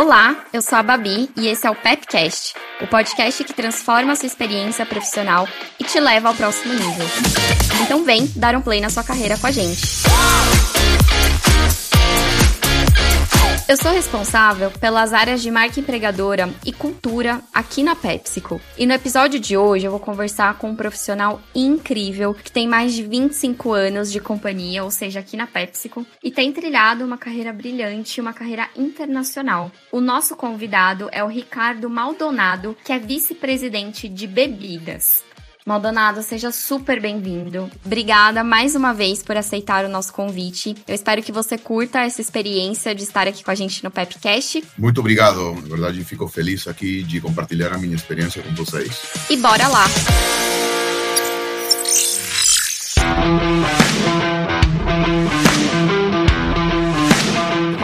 Olá, eu sou a Babi e esse é o Pepcast, o podcast que transforma a sua experiência profissional e te leva ao próximo nível. Então vem dar um play na sua carreira com a gente. Eu sou responsável pelas áreas de marca empregadora e cultura aqui na PepsiCo. E no episódio de hoje eu vou conversar com um profissional incrível que tem mais de 25 anos de companhia, ou seja, aqui na PepsiCo, e tem trilhado uma carreira brilhante, uma carreira internacional. O nosso convidado é o Ricardo Maldonado, que é vice-presidente de bebidas. Maldonado, seja super bem-vindo. Obrigada mais uma vez por aceitar o nosso convite. Eu espero que você curta essa experiência de estar aqui com a gente no Pepcast. Muito obrigado. Na verdade, fico feliz aqui de compartilhar a minha experiência com vocês. E bora lá!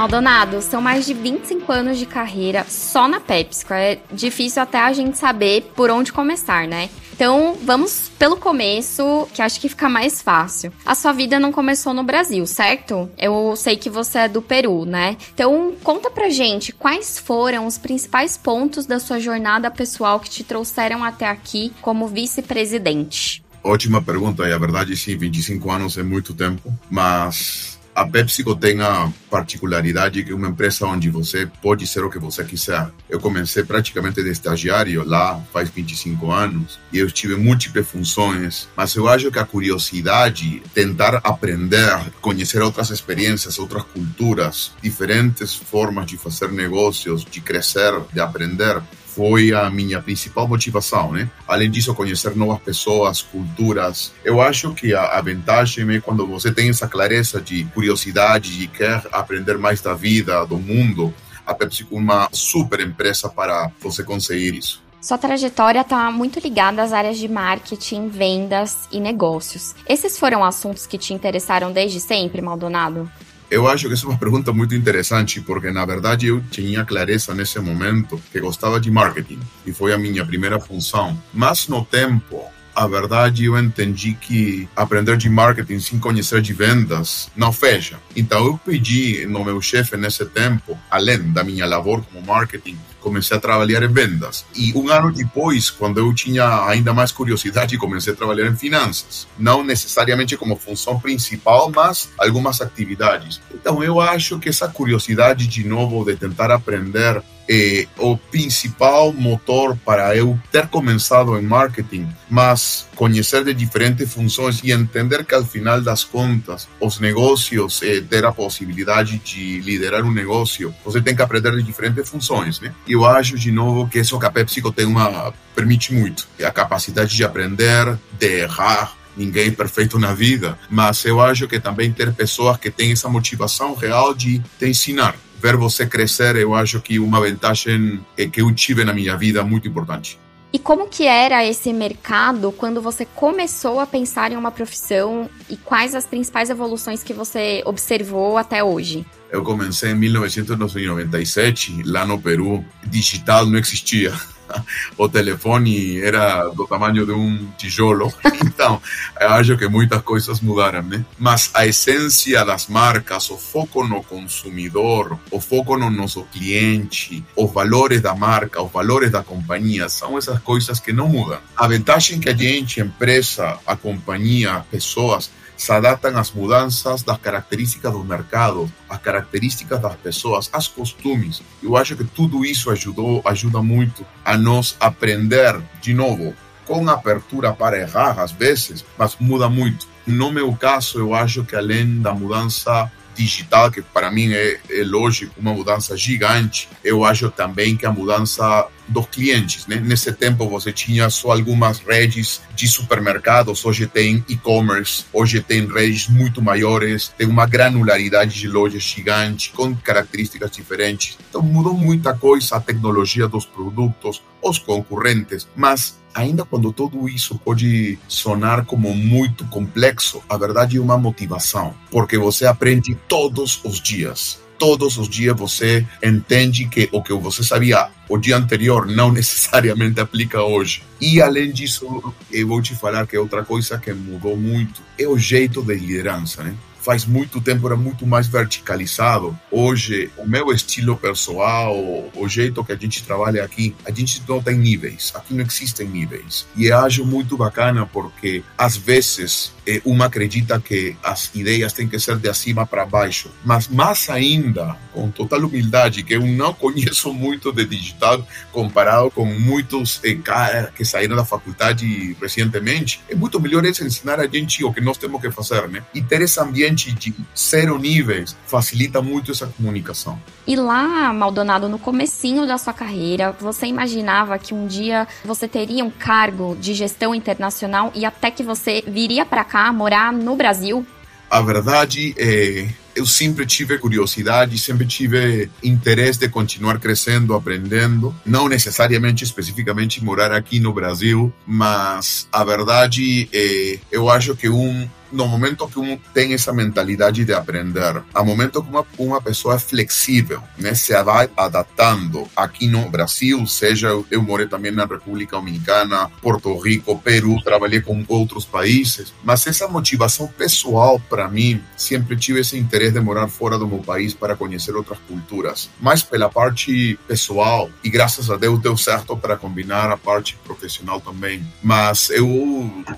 Maldonado, são mais de 25 anos de carreira só na PepsiCo. É difícil até a gente saber por onde começar, né? Então, vamos pelo começo, que acho que fica mais fácil. A sua vida não começou no Brasil, certo? Eu sei que você é do Peru, né? Então, conta pra gente quais foram os principais pontos da sua jornada pessoal que te trouxeram até aqui como vice-presidente. Ótima pergunta, e a verdade sim, 25 anos é muito tempo, mas a PepsiCo tem a particularidade que é uma empresa onde você pode ser o que você quiser. Eu comecei praticamente de estagiário lá faz 25 anos e eu tive múltiplas funções, mas eu acho que a curiosidade, tentar aprender, conhecer outras experiências, outras culturas, diferentes formas de fazer negócios, de crescer, de aprender, foi a minha principal motivação, né? Além disso, conhecer novas pessoas, culturas. Eu acho que a, a vantagem é quando você tem essa clareza de curiosidade, de quer aprender mais da vida, do mundo. A Pepsi é uma super empresa para você conseguir isso. Sua trajetória está muito ligada às áreas de marketing, vendas e negócios. Esses foram assuntos que te interessaram desde sempre, Maldonado? Eu acho que essa é uma pergunta muito interessante, porque na verdade eu tinha clareza nesse momento que gostava de marketing e foi a minha primeira função. Mas no tempo, a verdade eu entendi que aprender de marketing sem conhecer de vendas não fecha. Então eu pedi no meu chefe nesse tempo, além da minha labor como marketing, comecei a trabalhar em vendas. E um ano depois, quando eu tinha ainda mais curiosidade, comecei a trabalhar em finanças. Não necessariamente como função principal, mas algumas atividades. Então eu acho que essa curiosidade de novo de tentar aprender é o principal motor para eu ter começado em marketing, mas conhecer de diferentes funções e entender que, ao final das contas, os negócios, é, ter a possibilidade de liderar um negócio, você tem que aprender de diferentes funções, né? Eu acho, de novo, que isso que a PepsiCo tem uma, permite muito. A capacidade de aprender, de errar, ninguém é perfeito na vida, mas eu acho que também ter pessoas que têm essa motivação real de te ensinar ver você crescer, eu acho que uma vantagem que eu tive na minha vida muito importante. E como que era esse mercado quando você começou a pensar em uma profissão e quais as principais evoluções que você observou até hoje? Eu comecei em 1997, lá no Peru, digital não existia. o telefone era do tamanho de um tijolo. Então, acho que muitas coisas mudaram, né? Mas a essência das marcas, o foco no consumidor, o foco no nosso cliente, os valores da marca, os valores da companhia, são essas coisas que não mudam. A vantagem que a gente, empresa, a companhia, pessoas, se adaptam às mudanças das características do mercado, às características das pessoas, aos costumes. Eu acho que tudo isso ajudou, ajuda muito a nós aprender de novo, com abertura para errar às vezes, mas muda muito. No meu caso, eu acho que além da mudança digital, que para mim é, é lógico, uma mudança gigante, eu acho também que a mudança dos clientes. Né? Nesse tempo você tinha só algumas redes de supermercados, hoje tem e-commerce, hoje tem redes muito maiores, tem uma granularidade de lojas gigante, com características diferentes. Então mudou muita coisa, a tecnologia dos produtos, os concorrentes, mas ainda quando tudo isso pode sonar como muito complexo, a verdade é uma motivação, porque você aprende todos os dias todos os dias você entende que o que você sabia o dia anterior não necessariamente aplica hoje. E além disso, eu vou te falar que outra coisa que mudou muito é o jeito de liderança, né? faz muito tempo era muito mais verticalizado. Hoje, o meu estilo pessoal, o jeito que a gente trabalha aqui, a gente não tem níveis. Aqui não existem níveis. E eu acho muito bacana porque, às vezes, uma acredita que as ideias têm que ser de acima para baixo. Mas mais ainda, com total humildade, que eu não conheço muito de digital comparado com muitos eh, caras que saíram da faculdade recentemente, é muito melhor ensinar a gente o que nós temos que fazer, né? E ter esse ambiente de zero níveis facilita muito essa comunicação. E lá, Maldonado, no comecinho da sua carreira, você imaginava que um dia você teria um cargo de gestão internacional e até que você viria para cá morar no Brasil? A verdade é eu sempre tive curiosidade, sempre tive interesse de continuar crescendo, aprendendo. Não necessariamente, especificamente, morar aqui no Brasil, mas a verdade é, eu acho que um no momento que um tem essa mentalidade de aprender, a momento que uma, uma pessoa é flexível, né, se vai adaptando aqui no Brasil, seja eu morei também na República Dominicana, Porto Rico, Peru, trabalhei com outros países, mas essa motivação pessoal para mim, sempre tive esse interesse de morar fora do meu país para conhecer outras culturas, mas pela parte pessoal, e graças a Deus deu certo para combinar a parte profissional também, mas eu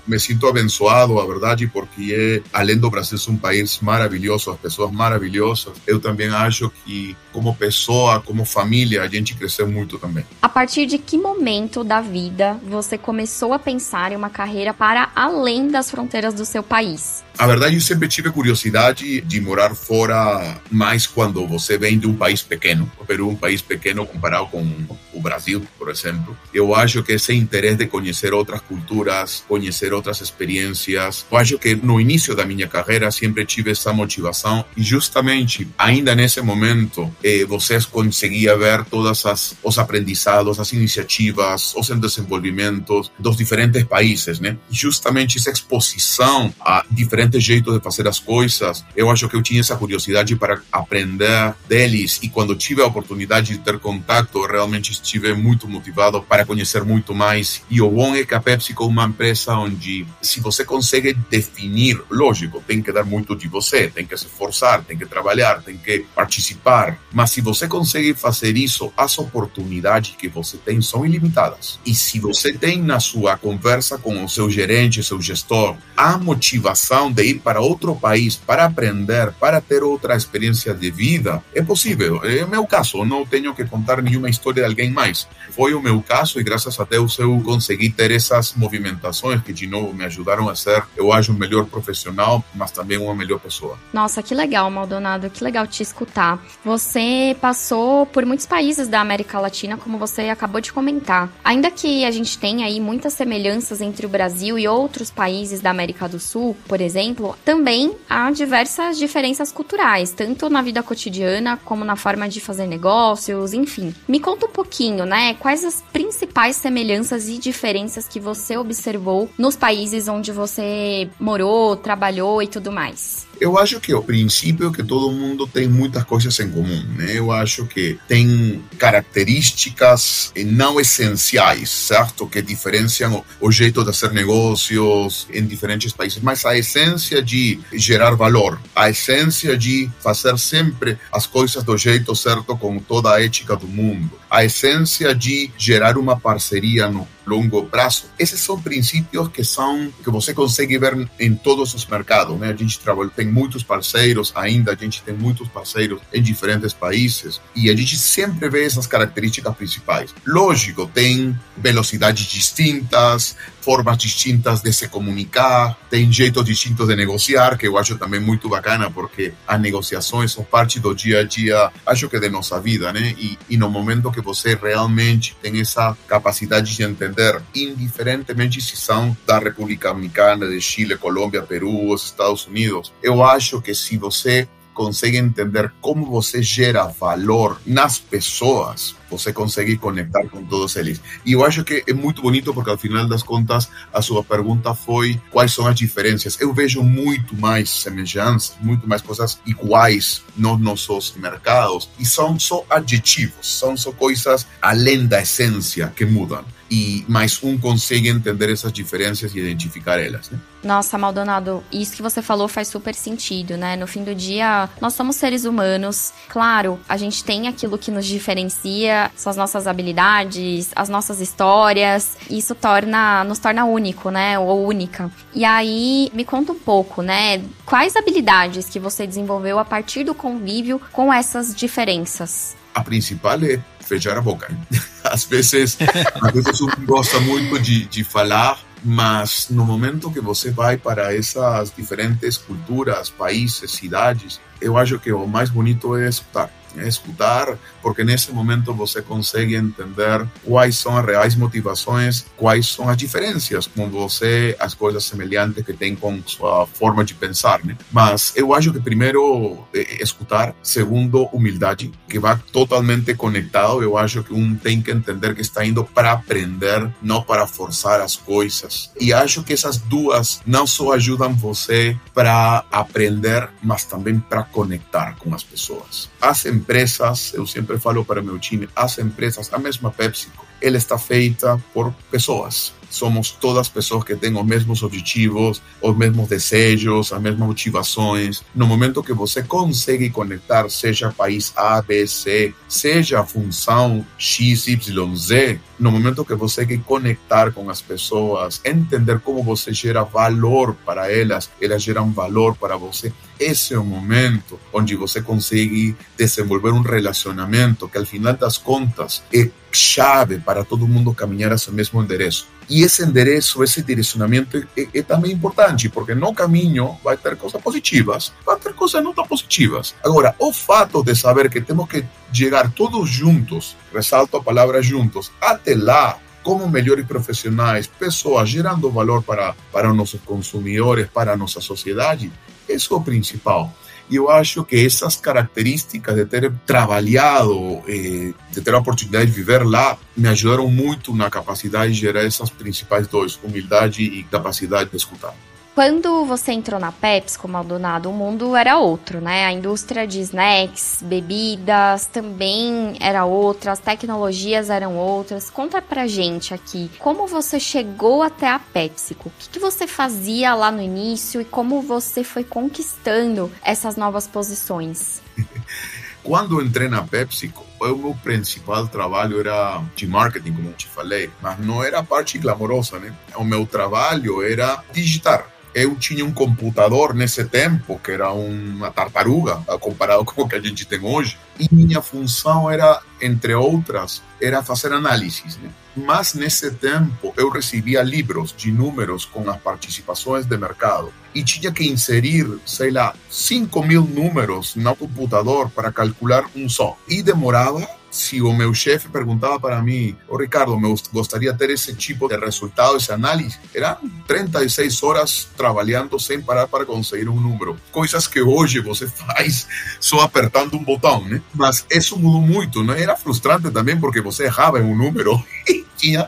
me sinto abençoado, a verdade, porque é, além do Brasil ser um país maravilhoso, as pessoas maravilhosas, eu também acho que como pessoa, como família, a gente cresceu muito também. A partir de que momento da vida você começou a pensar em uma carreira para além das fronteiras do seu país? A verdade, eu sempre tive curiosidade de morar fora, mais quando você vem de um país pequeno. O Peru é um país pequeno comparado com o Brasil, por exemplo. Eu acho que esse interesse de conhecer outras culturas, conhecer outras experiências, eu acho que no início da minha carreira sempre tive essa motivação e justamente ainda nesse momento eh, vocês conseguia ver todas as os aprendizados, as iniciativas, os desenvolvimentos dos diferentes países, né? Justamente essa exposição a diferentes jeitos de fazer as coisas. Eu acho que eu tinha essa curiosidade para aprender deles e quando tive a oportunidade de ter contato, realmente estive muito motivado para conhecer muito mais. E o bom é que a PepsiCo é uma empresa onde se você consegue definir, lógico, tem que dar muito de você, tem que se esforçar, tem que trabalhar, tem que participar, mas se você consegue fazer isso, as oportunidades que você tem são ilimitadas. E se você tem na sua conversa com o seu gerente, seu gestor, a motivação de ir para outro país para aprender, para ter outra experiência de vida, é possível. É o meu caso, não tenho que contar nenhuma história de alguém mais. Foi o meu caso e graças a Deus eu consegui ter essas movimentações que de novo me ajudaram a ser, eu acho, um melhor profissional, mas também uma melhor pessoa. Nossa, que legal, Maldonado, que legal te escutar. Você passou por muitos países da América Latina, como você acabou de comentar. Ainda que a gente tenha aí muitas semelhanças entre o Brasil e outros países da América do Sul, por exemplo, também há diversas diferenças culturais, tanto na vida cotidiana como na forma de fazer negócios, enfim. Me conta um pouquinho, né? Quais as principais semelhanças e diferenças que você observou nos países onde você morou, trabalhou e tudo mais? Eu acho que o princípio é que todo mundo tem muitas coisas em comum, né? Eu acho que tem características não essenciais, certo? Que diferenciam o, o jeito de fazer negócios em diferentes países, mas a essência de gerar valor, a essência de fazer sempre as coisas do jeito certo com toda a ética do mundo, a essência de gerar uma parceria no longo prazo. Esses são princípios que são que você consegue ver em todos os mercados, né? A gente trabalha, tem muitos parceiros ainda, a gente tem muitos parceiros em diferentes países e a gente sempre vê essas características principais. Lógico, tem velocidades distintas, formas distintas de se comunicar, tem jeitos distintos de negociar, que eu acho também muito bacana, porque as negociações são parte do dia a dia, acho que de nossa vida, né? E, e no momento que você realmente tem essa capacidade de entender, indiferentemente se são da República Dominicana, de Chile, Colômbia, Peru, os Estados Unidos, eu acho que se você consegue entender como você gera valor nas pessoas, você consegue conectar com todos eles. E eu acho que é muito bonito porque, ao final das contas, a sua pergunta foi quais são as diferenças. Eu vejo muito mais semelhanças, muito mais coisas iguais nos nossos mercados. E são só adjetivos, são só coisas além da essência que mudam e mais um consegue entender essas diferenças e identificar elas. Né? Nossa, Maldonado, isso que você falou faz super sentido, né? No fim do dia, nós somos seres humanos. Claro, a gente tem aquilo que nos diferencia, são as nossas habilidades, as nossas histórias. Isso torna, nos torna único, né? Ou única. E aí, me conta um pouco, né? Quais habilidades que você desenvolveu a partir do convívio com essas diferenças? A principal é fechar a boca. Às vezes, às vezes um gosta muito de, de falar, mas no momento que você vai para essas diferentes culturas, países, cidades, eu acho que o mais bonito é escutar escutar, porque nesse momento você consegue entender quais são as reais motivações, quais são as diferenças com você, as coisas semelhantes que tem com sua forma de pensar, né? Mas eu acho que primeiro é escutar, segundo humildade, que vai totalmente conectado. Eu acho que um tem que entender que está indo para aprender, não para forçar as coisas. E acho que essas duas não só ajudam você para aprender, mas também para conectar com as pessoas. As empresas, eu sempre falo para meu time, as empresas, a mesma PepsiCo, ela está feita por pessoas. Somos todas pessoas que têm os mesmos objetivos, os mesmos desejos, as mesmas motivações. No momento que você consegue conectar, seja país A, B, C, seja função X, Y, Z, no momento que você quer conectar com as pessoas, entender como você gera valor para elas, elas geram valor para você, esse é o momento onde você consegue desenvolver um relacionamento que, al final das contas, é chave para todo mundo caminhar hacia o mesmo endereço. E esse endereço, esse direcionamento é, é, também importante, porque no caminho vai ter coisas positivas, vai ter coisas não tão positivas. Agora, o fato de saber que temos que chegar todos juntos, ressalto a palavra juntos, até lá, como melhores profissionais, pessoas gerando valor para, para nossos consumidores, para a nossa sociedade, isso é o principal. Eu acho que essas características de ter trabalhado, eh, de ter a oportunidade de viver lá, me ajudaram muito na capacidade de gerar essas principais dois, humildade e capacidade de escutar. Quando você entrou na Pepsi, Maldonado, o mundo era outro, né? A indústria de snacks, bebidas também era outra, as tecnologias eram outras. Conta pra gente aqui, como você chegou até a PepsiCo? O que, que você fazia lá no início e como você foi conquistando essas novas posições? Quando entrei na PepsiCo, o meu principal trabalho era de marketing, como eu te falei, mas não era a parte glamourosa, né? O meu trabalho era digitar eu tinha um computador nesse tempo que era uma tartaruga comparado com o que a gente tem hoje e minha função era entre outras era fazer análises né? mas nesse tempo eu recebia livros de números com as participações de mercado e tinha que inserir sei lá 5 mil números no computador para calcular um só e demorava se o meu chefe perguntava para mim, ô oh, Ricardo, me gostaria de ter esse tipo de resultado, esse análise, eram 36 horas trabalhando sem parar para conseguir um número. Coisas que hoje você faz só apertando um botão, né? Mas isso mudou muito, né? Era frustrante também porque você errava em um número e tinha,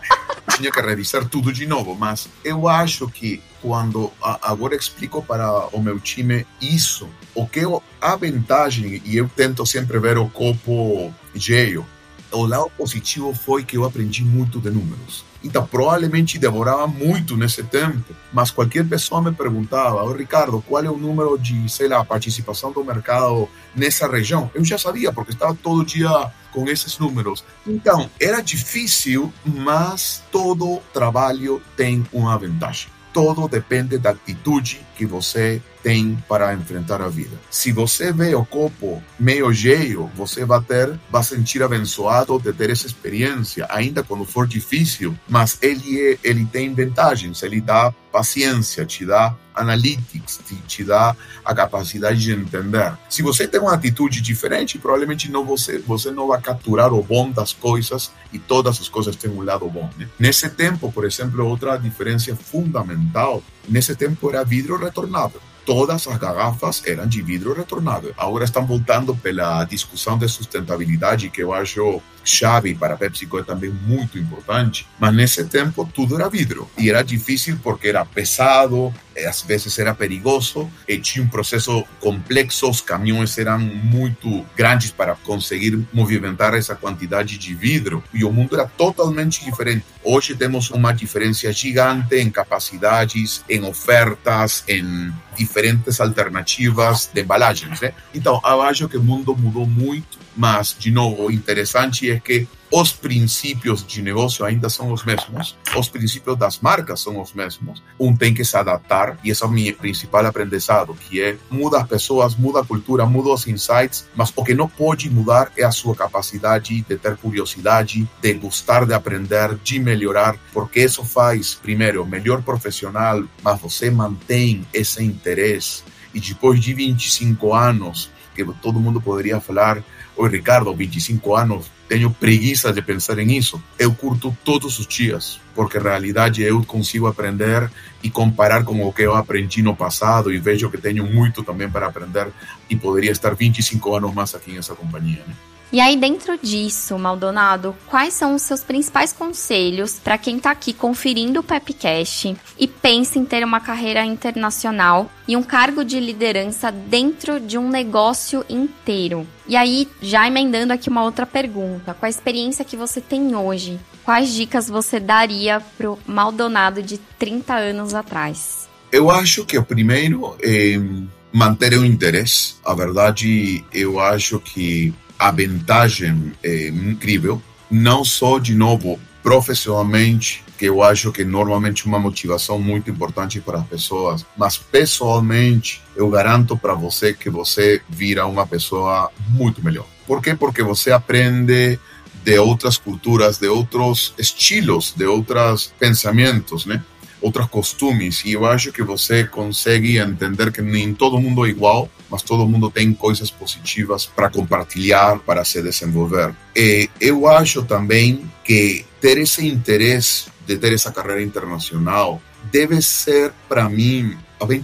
tinha que revisar tudo de novo. Mas eu acho que quando agora explico para o meu time isso, o que a vantagem, e eu tento sempre ver o copo cheio, o lado positivo foi que eu aprendi muito de números. Então, provavelmente demorava muito nesse tempo, mas qualquer pessoa me perguntava, oh, Ricardo, qual é o número de, sei lá, participação do mercado nessa região? Eu já sabia, porque estava todo dia com esses números. Então, era difícil, mas todo trabalho tem uma vantagem. Todo depende da atitude que você tem para enfrentar a vida. Se você vê o copo meio cheio, você vai ter, vai sentir abençoado de ter essa experiência, ainda quando for difícil, mas ele é, ele tem vantagens, ele dá paciência, te dá analytics, te, te dá a capacidade de entender. Se você tem uma atitude diferente, provavelmente não você, você não vai capturar o bom das coisas e todas as coisas têm um lado bom. Né? Nesse tempo, por exemplo, outra diferença fundamental, nesse tempo era vidro retornável. todas as garrafas eram de vidro retornável. Agora estão voltando pela discussão de sustentabilidade, que eu acho chave para a PepsiCo é também muito importante. Mas nesse tempo tudo era vidro e era difícil porque era pesado, às vezes era perigoso, e tinha um processo complexo, os caminhões eram muito grandes para conseguir movimentar essa quantidade de vidro e o mundo era totalmente diferente. Hoje temos uma diferença gigante em capacidades, em ofertas, em diferentes alternativas de embalagens. Né? Então, eu acho que o mundo mudou muito, mas, de novo, o interessante é que os princípios de negócio ainda são os mesmos, os princípios das marcas são os mesmos. Um tem que se adaptar, e esse é o meu principal aprendizado, que é muda as pessoas, muda a cultura, muda os insights, mas o que não pode mudar é a sua capacidade de ter curiosidade, de gostar de aprender, de melhorar, porque isso faz, primeiro, melhor profissional, mas você mantém esse interesse. E depois de 25 anos, que todo mundo poderia falar, oi Ricardo, 25 anos, tenho preguiça de pensar em isso. Eu curto todos os dias, porque na realidade eu consigo aprender e comparar com o que eu aprendi no passado e vejo que tenho muito também para aprender e poderia estar 25 anos mais aqui nessa companhia. Né? E aí, dentro disso, Maldonado, quais são os seus principais conselhos para quem está aqui conferindo o Pepcast e pensa em ter uma carreira internacional e um cargo de liderança dentro de um negócio inteiro? E aí, já emendando aqui uma outra pergunta: com a experiência que você tem hoje, quais dicas você daria pro Maldonado de 30 anos atrás? Eu acho que o primeiro é manter o interesse. A verdade, eu acho que a vantagem é incrível, não só, de novo, profissionalmente, que eu acho que normalmente uma motivação muito importante para as pessoas, mas pessoalmente, eu garanto para você que você vira uma pessoa muito melhor. Por quê? Porque você aprende de outras culturas, de outros estilos, de outros pensamentos, né? Outros costumes e eu acho que você consegue entender que nem todo mundo é igual, mas todo mundo tem coisas positivas para compartilhar, para se desenvolver. E eu acho também que ter esse interesse de ter essa carreira internacional deve ser, para mim,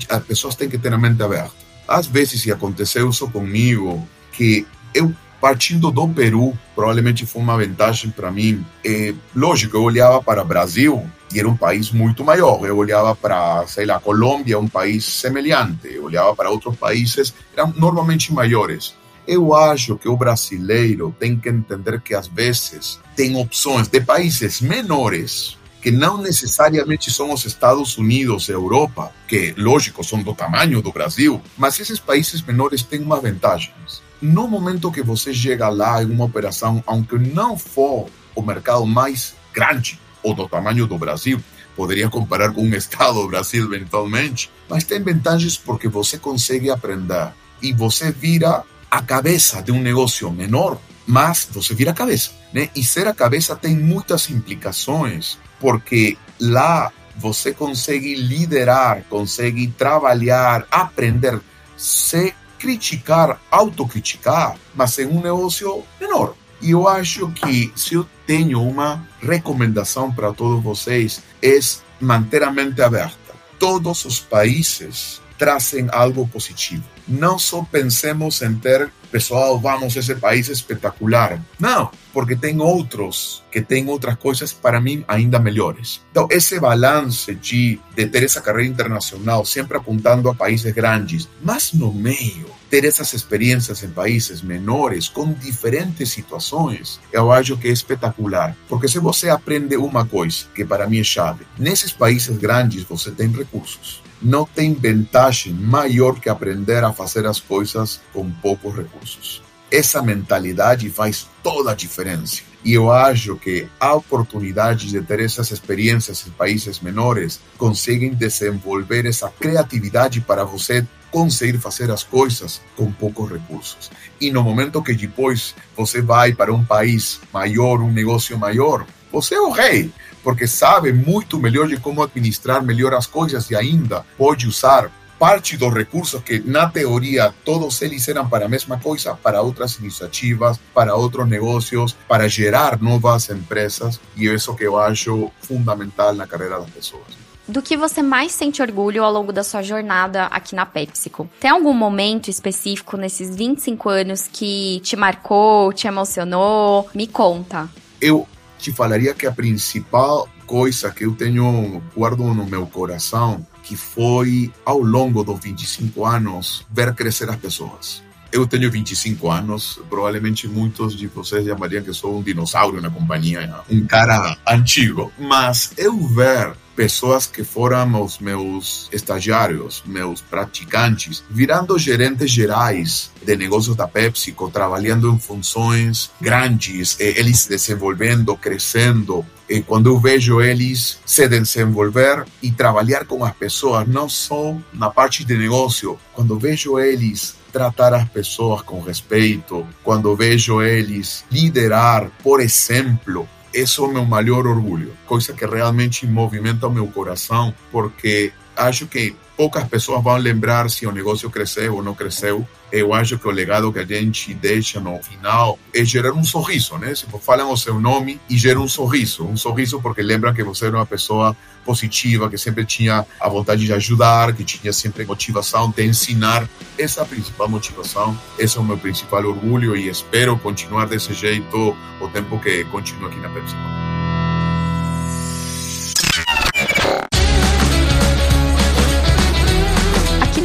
as pessoas têm que ter a mente aberta. Às vezes, se aconteceu isso comigo, que eu partindo do Peru, provavelmente foi uma vantagem para mim. É, lógico, eu olhava para o Brasil e era um país muito maior. Eu olhava para, sei lá, Colômbia, um país semelhante. Eu olhava para outros países, eram normalmente maiores. Eu acho que o brasileiro tem que entender que às vezes tem opções de países menores que não necessariamente são os Estados Unidos, Europa, que, lógico, são do tamanho do Brasil, mas esses países menores têm umas vantagens no momento que você chega lá em uma operação, aunque não for o mercado mais grande ou do tamanho do Brasil, poderia comparar com um estado do Brasil eventualmente, mas tem vantagens porque você consegue aprender e você vira a cabeça de um negócio menor, mas você vira a cabeça, né? E ser a cabeça tem muitas implicações, porque lá você consegue liderar, consegue trabalhar, aprender, se criticar, autocriticar, mas em um negócio menor. E eu acho que se eu tenho uma recomendação para todos vocês é manter a mente aberta. Todos os países trazem algo positivo. Não só pensemos em ter pessoal, vamos, esse país espetacular. Não, porque tem outros que têm outras coisas para mim ainda melhores. Então, esse balance de, de ter essa carreira internacional, sempre apontando a países grandes, mas no meio, ter essas experiências em países menores, com diferentes situações, eu acho que é espetacular. Porque se você aprende uma coisa, que para mim é chave, nesses países grandes você tem recursos não tem vantagem maior que aprender a fazer as coisas com poucos recursos. Essa mentalidade faz toda a diferença. E eu acho que a oportunidade de ter essas experiências em países menores conseguem desenvolver essa criatividade para você conseguir fazer as coisas com poucos recursos. E no momento que depois você vai para um país maior, um negócio maior, você é o rei porque sabe muito melhor de como administrar melhor as coisas e ainda pode usar parte dos recursos que, na teoria, todos eles eram para a mesma coisa, para outras iniciativas, para outros negócios, para gerar novas empresas, e isso que eu acho fundamental na carreira das pessoas. Do que você mais sente orgulho ao longo da sua jornada aqui na PepsiCo. Tem algum momento específico nesses 25 anos que te marcou, te emocionou? Me conta. Eu te falaria que a principal coisa que eu tenho guardo no meu coração que foi ao longo dos 25 anos ver crescer as pessoas. Eu tenho 25 anos, provavelmente muitos de vocês chamariam que sou um dinossauro na companhia, um cara antigo, mas eu ver pessoas que foram os meus estagiários, meus praticantes, virando gerentes gerais de negócios da PepsiCo, trabalhando em funções grandes, eles desenvolvendo, crescendo. E quando eu vejo eles se desenvolver e trabalhar com as pessoas, não só na parte de negócio, quando vejo eles tratar as pessoas com respeito, quando vejo eles liderar, por exemplo, isso é o meu maior orgulho, coisa que realmente movimenta o meu coração, porque acho que poucas pessoas vão lembrar se o negócio cresceu ou não cresceu. Eu acho que o legado que a gente deixa no final é gerar um sorriso, né? Se falam o seu nome e gera um sorriso, um sorriso porque lembram que você era uma pessoa positiva, que sempre tinha a vontade de ajudar, que tinha sempre motivação de ensinar. Essa é a principal motivação, esse é o meu principal orgulho e espero continuar desse jeito o tempo que continuo aqui na Pepsi.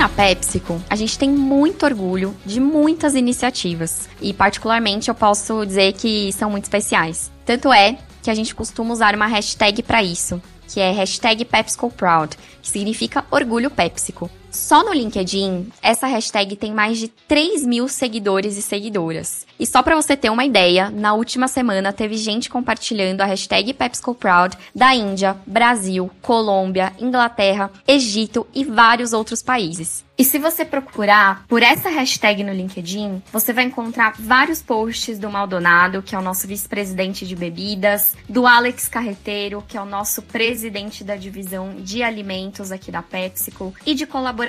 Na PepsiCo, a gente tem muito orgulho de muitas iniciativas. E, particularmente, eu posso dizer que são muito especiais. Tanto é que a gente costuma usar uma hashtag para isso, que é hashtag PepsiCoProud, que significa orgulho PepsiCo. Só no LinkedIn, essa hashtag tem mais de 3 mil seguidores e seguidoras. E só para você ter uma ideia, na última semana teve gente compartilhando a hashtag PepsiCoProud da Índia, Brasil, Colômbia, Inglaterra, Egito e vários outros países. E se você procurar por essa hashtag no LinkedIn, você vai encontrar vários posts do Maldonado, que é o nosso vice-presidente de bebidas, do Alex Carreteiro, que é o nosso presidente da divisão de alimentos aqui da PepsiCo, e de colaboradores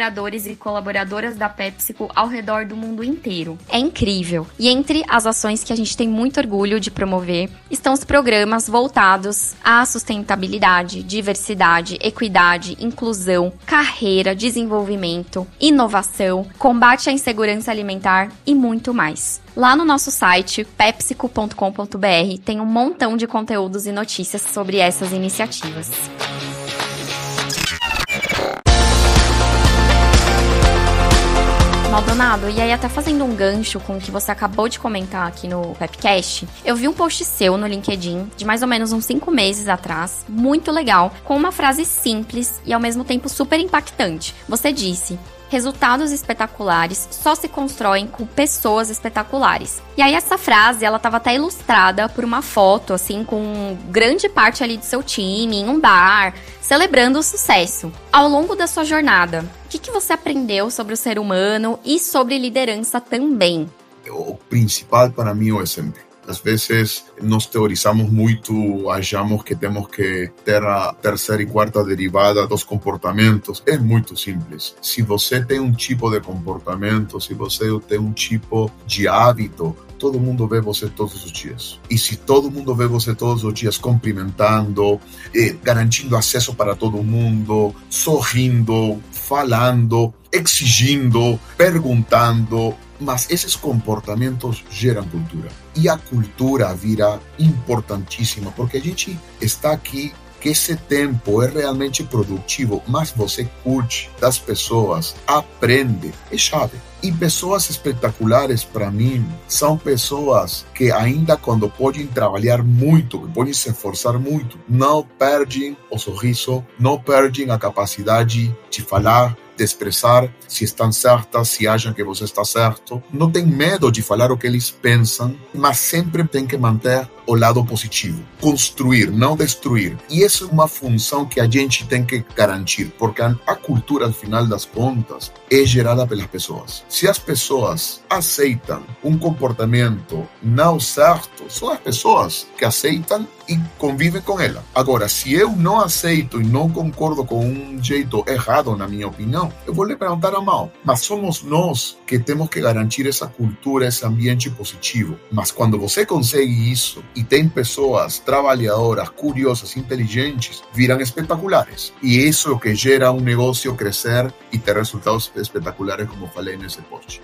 e colaboradoras da PepsiCo ao redor do mundo inteiro. É incrível. E entre as ações que a gente tem muito orgulho de promover estão os programas voltados à sustentabilidade, diversidade, equidade, inclusão, carreira, desenvolvimento inovação, combate à insegurança alimentar e muito mais. Lá no nosso site, pepsico.com.br, tem um montão de conteúdos e notícias sobre essas iniciativas. Maldonado, e aí até fazendo um gancho com o que você acabou de comentar aqui no Pepcast, eu vi um post seu no LinkedIn, de mais ou menos uns 5 meses atrás, muito legal, com uma frase simples e ao mesmo tempo super impactante. Você disse: resultados espetaculares só se constroem com pessoas espetaculares. E aí essa frase, ela estava até ilustrada por uma foto, assim, com grande parte ali do seu time, em um bar, celebrando o sucesso. Ao longo da sua jornada, que, que você aprendeu sobre o ser humano e sobre liderança também? O principal para mim é o exemplo às vezes nós teorizamos muito, achamos que temos que ter a terceira e quarta derivada dos comportamentos. É muito simples. Se você tem um tipo de comportamento, se você tem um tipo de hábito, todo mundo vê você todos os dias. E se todo mundo vê você todos os dias cumprimentando, eh, garantindo acesso para todo mundo, sorrindo, falando, exigindo, perguntando, mas esses comportamentos geram cultura. E a cultura vira importantíssima, porque a gente está aqui que esse tempo é realmente produtivo, mas você curte das pessoas, aprende, é chave. E pessoas espetaculares para mim são pessoas que ainda quando podem trabalhar muito, podem se esforçar muito, não perdem o sorriso, não perdem a capacidade de falar, de expressar se estão certas, se acham que você está certo. Não tem medo de falar o que eles pensam, mas sempre tem que manter o lado positivo. Construir, não destruir. E essa é uma função que a gente tem que garantir, porque a cultura, al final das contas, é gerada pelas pessoas. Se as pessoas aceitam um comportamento não certo, são as pessoas que aceitam e convive com ela. Agora, se eu não aceito e não concordo com um jeito errado, na minha opinião, eu vou lhe perguntar a mal. Mas somos nós que temos que garantir essa cultura, esse ambiente positivo. Mas quando você consegue isso e tem pessoas trabalhadoras, curiosas, inteligentes, viram espetaculares. E isso é o que gera um negócio crescer e ter resultados espetaculares, como falei nesse post.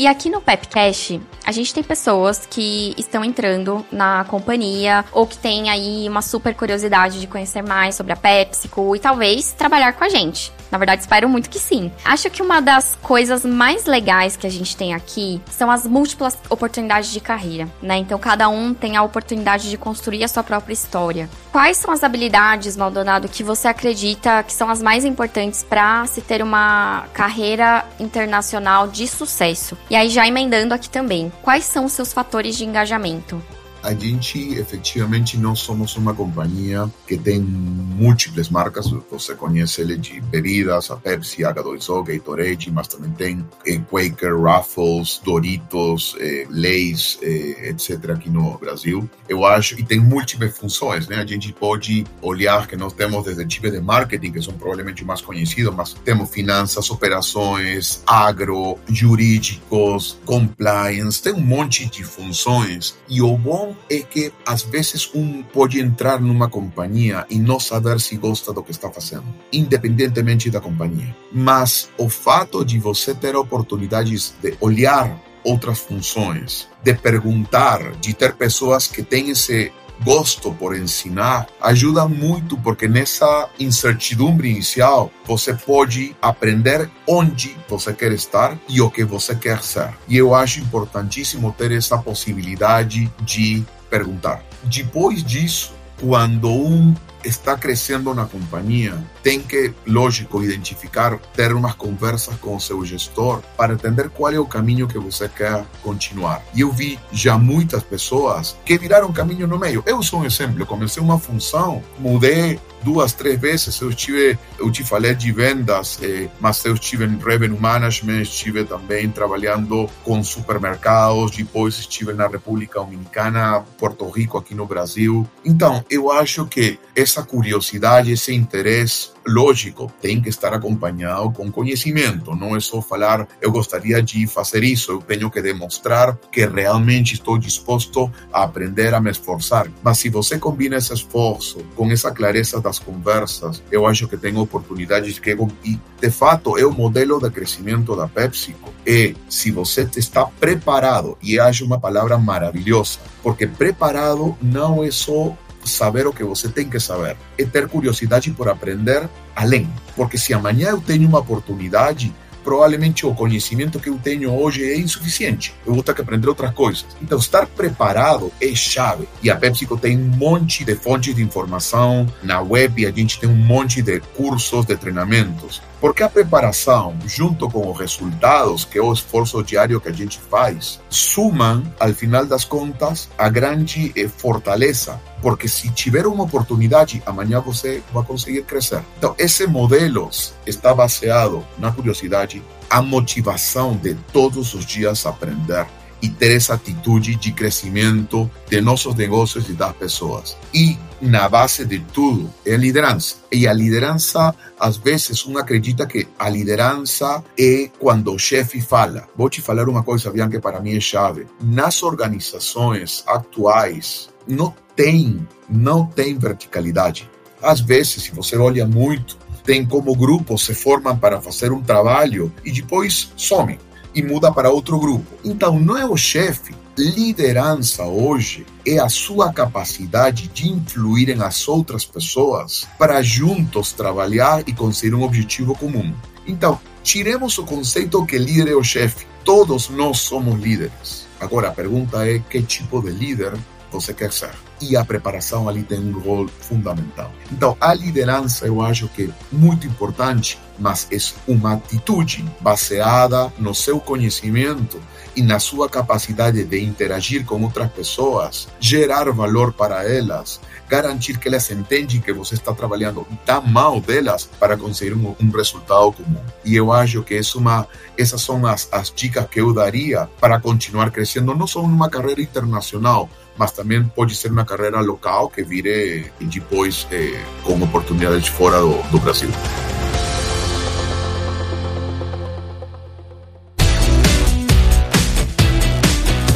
E aqui no Pepcast, a gente tem pessoas que estão entrando na companhia ou que têm aí uma super curiosidade de conhecer mais sobre a PepsiCo e talvez trabalhar com a gente. Na verdade, espero muito que sim. Acho que uma das coisas mais legais que a gente tem aqui são as múltiplas oportunidades de carreira, né? Então, cada um tem a oportunidade de construir a sua própria história. Quais são as habilidades, Maldonado, que você acredita que são as mais importantes para se ter uma carreira internacional de sucesso? E aí, já emendando aqui também, quais são os seus fatores de engajamento? A gente efectivamente não somos uma companhia que tem múltiplas marcas. Você conhece ele de bebidas, a Pepsi, H2O, Gatorade, mas também tem eh, Quaker, Ruffles, Doritos, eh, Lay's, eh, etc. aqui no Brasil. Eu acho, e tem múltiplas funções, né? A gente pode olhar que nós temos desde tipos de marketing, que são provavelmente mais conhecidos, mas temos finanças, operações, agro, jurídicos, compliance, tem um monte de funções. E o bom é que às vezes um pode entrar numa companhia e não saber se gosta do que está fazendo, independentemente da companhia. Mas o fato de você ter oportunidades de olhar outras funções, de perguntar, de ter pessoas que têm esse gosto por ensinar ajuda muito porque nessa incertidumbre inicial você pode aprender onde você quer estar e o que você quer ser. E eu acho importantíssimo ter essa possibilidade de perguntar. Depois disso, quando um está crescendo na companhia, tem que, lógico, identificar, ter umas conversas com o seu gestor para entender qual é o caminho que você quer continuar. E eu vi já muitas pessoas que viraram caminho no meio. Eu sou um exemplo, comecei uma função, mudei duas, três vezes. Eu estive, eu te falei de vendas, eh, mas eu estive em revenue management, estive também trabalhando com supermercados, depois estive na República Dominicana, Porto Rico, aqui no Brasil. Então, eu acho que essa curiosidade, esse interesse lógico, tem que estar acompanhado com conhecimento. Não é só falar, eu gostaria de fazer isso, eu tenho que demonstrar que realmente estou disposto a aprender, a me esforçar. Mas se você combina esse esforço com essa clareza das conversas, eu acho que tem oportunidades que, e de fato, é o modelo de crescimento da PepsiCo. E se você está preparado, e acho uma palavra maravilhosa, porque preparado não é só saber o que você tem que saber, é ter curiosidade por aprender além. Porque se amanhã eu tenho uma oportunidade, provavelmente o conhecimento que eu tenho hoje é insuficiente. Eu vou ter que aprender outras coisas. Então, estar preparado é chave. E a PepsiCo tem um monte de fontes de informação na web, a gente tem um monte de cursos, de treinamentos. Porque a preparação, junto com os resultados, que é o esforço diário que a gente faz, sumam, ao final das contas, a grande eh, fortaleza. Porque se tiver uma oportunidade, amanhã você vai conseguir crescer. Então, esse modelo está baseado na curiosidade, a motivação de todos os dias aprender e ter essa atitude de crescimento de nossos negócios e das pessoas. E na base de tudo é liderança. E a liderança, às vezes, um acredita que a liderança é quando o chefe fala. Vou te falar uma coisa, Bianca, que para mim é chave. Nas organizações atuais, não tem, não tem verticalidade. Às vezes, se você olha muito, tem como grupos se formam para fazer um trabalho e depois somem e muda para outro grupo. Então, não é o chefe. Liderança hoje é a sua capacidade de influir nas outras pessoas para juntos trabalhar e conseguir um objetivo comum. Então, tiremos o conceito que líder é o chefe. Todos nós somos líderes. Agora, a pergunta é que tipo de líder você quer ser. E a preparação ali tem um rol fundamental. Então, a liderança eu acho que é muito importante, mas é uma atitude baseada no seu conhecimento e na sua capacidade de interagir com outras pessoas, gerar valor para elas, garantir que elas entendem que você está trabalhando da mão delas para conseguir um, um resultado comum. E eu acho que é uma, essas são as, as dicas que eu daria para continuar crescendo, não só numa carreira internacional, mas também pode ser uma carreira local que vire depois eh, com oportunidades fora do, do Brasil.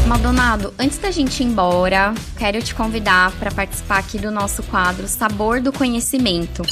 Maldonado, antes da gente ir embora, quero te convidar para participar aqui do nosso quadro Sabor do Conhecimento.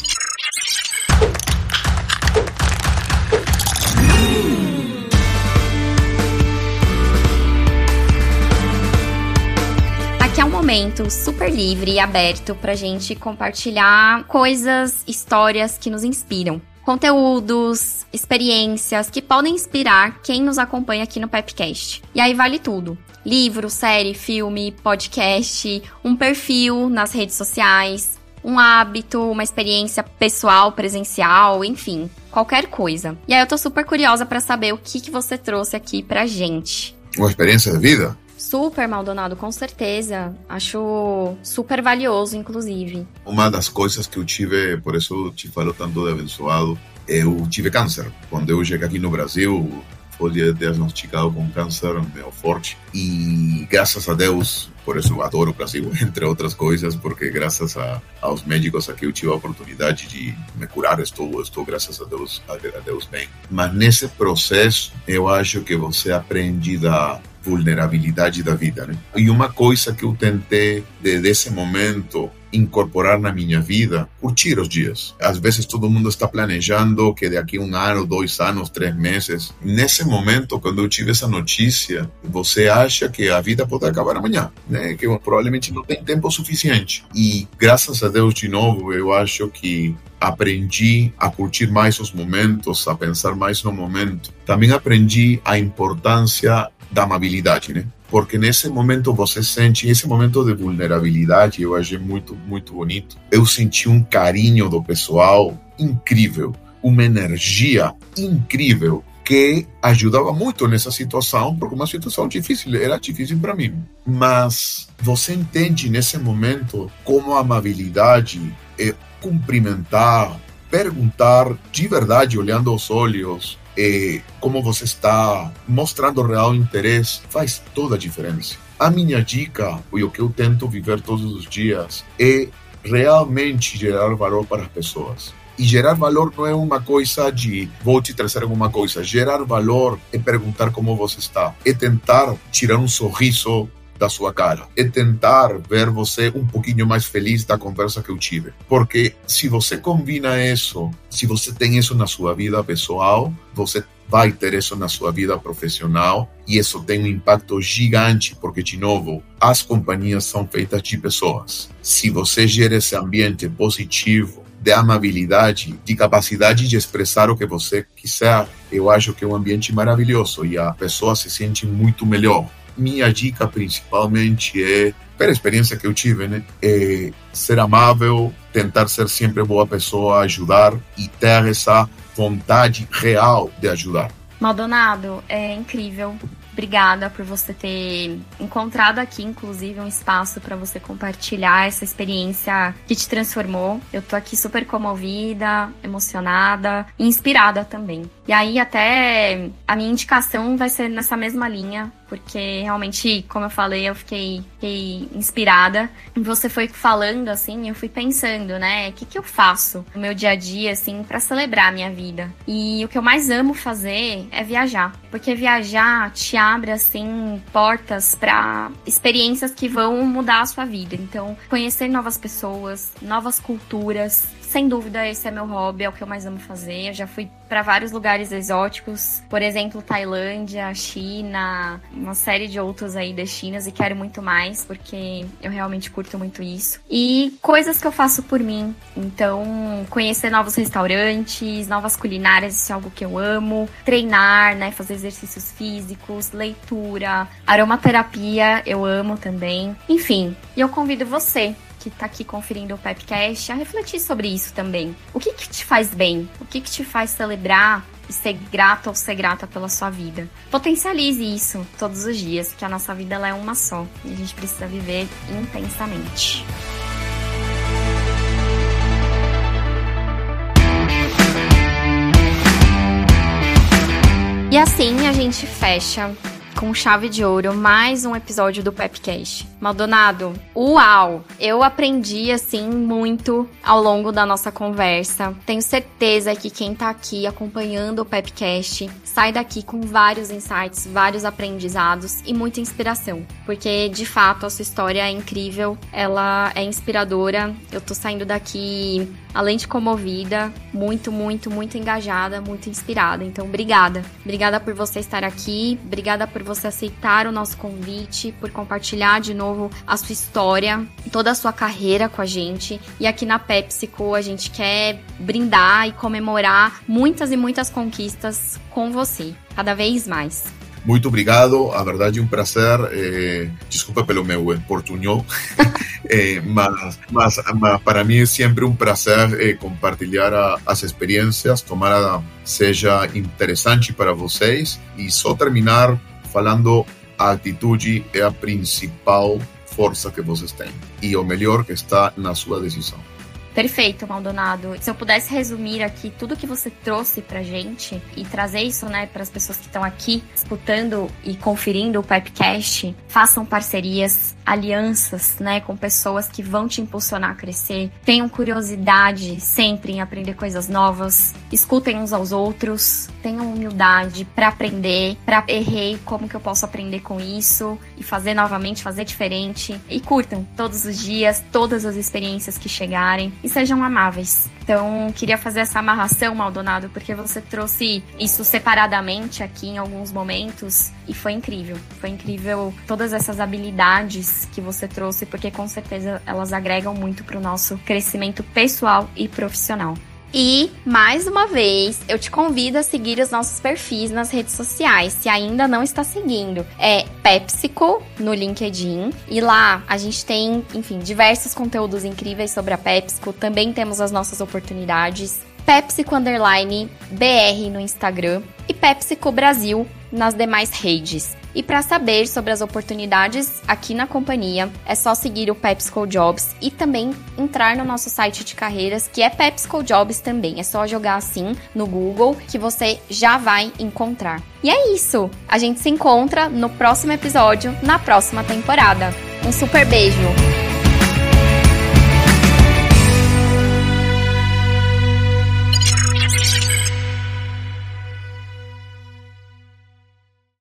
Momento super livre e aberto para gente compartilhar coisas, histórias que nos inspiram conteúdos, experiências que podem inspirar quem nos acompanha aqui no Pepcast. E aí vale tudo: livro, série, filme, podcast, um perfil nas redes sociais, um hábito, uma experiência pessoal, presencial, enfim, qualquer coisa. E aí eu tô super curiosa para saber o que, que você trouxe aqui pra gente. Uma experiência de vida? Super, Maldonado, com certeza. Acho super valioso, inclusive. Uma das coisas que eu tive, por isso te falo tanto de abençoado, eu tive câncer. Quando eu cheguei aqui no Brasil, foi diagnosticado com câncer meio forte. E graças a Deus, por isso adoro o Brasil, entre outras coisas, porque graças a, aos médicos aqui eu tive a oportunidade de me curar. Estou, estou graças a Deus, a Deus bem. Mas nesse processo, eu acho que você aprende da vulnerabilidade da vida, né? E uma coisa que eu tentei desde esse momento incorporar na minha vida, curtir os dias. Às vezes todo mundo está planejando que daqui um ano, dois anos, três meses. Nesse momento, quando eu tive essa notícia, você acha que a vida pode acabar amanhã, né? Que provavelmente não tem tempo suficiente. E graças a Deus, de novo, eu acho que aprendi a curtir mais os momentos, a pensar mais no momento. Também aprendi a importância da amabilidade, né? Porque nesse momento você sente, esse momento de vulnerabilidade, eu achei muito, muito bonito. Eu senti um carinho do pessoal incrível, uma energia incrível que ajudava muito nessa situação, porque uma situação difícil, era difícil para mim. Mas você entende nesse momento como a amabilidade é cumprimentar, perguntar de verdade, olhando aos olhos, é, como você está mostrando real interesse, faz toda a diferença. A minha dica, e o que eu tento viver todos os dias, é realmente gerar valor para as pessoas. E gerar valor não é uma coisa de vou te trazer alguma coisa. Gerar valor é perguntar como você está, é tentar tirar um sorriso da sua cara. É tentar ver você um pouquinho mais feliz da conversa que eu tive. Porque se você combina isso, se você tem isso na sua vida pessoal, você vai ter isso na sua vida profissional e isso tem um impacto gigante, porque, de novo, as companhias são feitas de pessoas. Se você gera esse ambiente positivo, de amabilidade, de capacidade de expressar o que você quiser, eu acho que é um ambiente maravilhoso e a pessoa se sente muito melhor minha dica principalmente é, pela experiência que eu tive, né, é ser amável, tentar ser sempre boa pessoa, ajudar e ter essa vontade real de ajudar. Maldonado, é incrível. Obrigada por você ter encontrado aqui, inclusive, um espaço para você compartilhar essa experiência que te transformou. Eu tô aqui super comovida, emocionada e inspirada também. E aí, até a minha indicação vai ser nessa mesma linha porque realmente, como eu falei, eu fiquei, fiquei inspirada. Você foi falando assim, eu fui pensando, né? O que, que eu faço no meu dia a dia, assim, para celebrar a minha vida? E o que eu mais amo fazer é viajar. Porque viajar te abre, assim, portas para experiências que vão mudar a sua vida. Então, conhecer novas pessoas, novas culturas, sem dúvida, esse é meu hobby, é o que eu mais amo fazer. Eu já fui para vários lugares exóticos, por exemplo, Tailândia, China, uma série de outros aí destinos e quero muito mais, porque eu realmente curto muito isso. E coisas que eu faço por mim. Então, conhecer novos restaurantes, novas culinárias, isso é algo que eu amo. Treinar, né, fazer exercícios físicos, leitura, aromaterapia, eu amo também. Enfim, e eu convido você que está aqui conferindo o Pepcast a refletir sobre isso também. O que, que te faz bem? O que, que te faz celebrar e ser grato ou ser grata pela sua vida? Potencialize isso todos os dias, que a nossa vida é uma só e a gente precisa viver intensamente. E assim a gente fecha com chave de ouro mais um episódio do Pepcast. Maldonado, uau! Eu aprendi assim muito ao longo da nossa conversa. Tenho certeza que quem tá aqui acompanhando o Pepcast sai daqui com vários insights, vários aprendizados e muita inspiração, porque de fato a sua história é incrível, ela é inspiradora. Eu tô saindo daqui além de comovida, muito, muito, muito engajada, muito inspirada. Então, obrigada. Obrigada por você estar aqui, obrigada por você aceitar o nosso convite, por compartilhar de novo a sua história, toda a sua carreira com a gente. E aqui na PepsiCo a gente quer brindar e comemorar muitas e muitas conquistas com você, cada vez mais. Muito obrigado, a verdade é um prazer. Eh, desculpa pelo meu portunhol, eh, mas, mas, mas, para mim é sempre um prazer eh, compartilhar a, as experiências, tomara seja interessante para vocês. E só terminar falando: a atitude é a principal força que vocês têm e o melhor que está na sua decisão. Perfeito, Maldonado. Se eu pudesse resumir aqui tudo que você trouxe pra gente e trazer isso, né, para as pessoas que estão aqui escutando e conferindo o Pipecast, façam parcerias, alianças, né, com pessoas que vão te impulsionar a crescer. Tenham curiosidade sempre em aprender coisas novas. Escutem uns aos outros. Tenham humildade para aprender, para errei, como que eu posso aprender com isso e fazer novamente, fazer diferente. E curtam todos os dias, todas as experiências que chegarem e sejam amáveis. Então, queria fazer essa amarração, Maldonado, porque você trouxe isso separadamente aqui em alguns momentos e foi incrível. Foi incrível todas essas habilidades que você trouxe, porque com certeza elas agregam muito para o nosso crescimento pessoal e profissional. E, mais uma vez, eu te convido a seguir os nossos perfis nas redes sociais, se ainda não está seguindo. É PepsiCo no LinkedIn. E lá a gente tem, enfim, diversos conteúdos incríveis sobre a PepsiCo. Também temos as nossas oportunidades. PepsiCo Underline BR no Instagram e PepsiCo Brasil nas demais redes. E para saber sobre as oportunidades aqui na companhia, é só seguir o PepsiCo Jobs e também entrar no nosso site de carreiras, que é PepsiCo Jobs também. É só jogar assim no Google que você já vai encontrar. E é isso. A gente se encontra no próximo episódio, na próxima temporada. Um super beijo.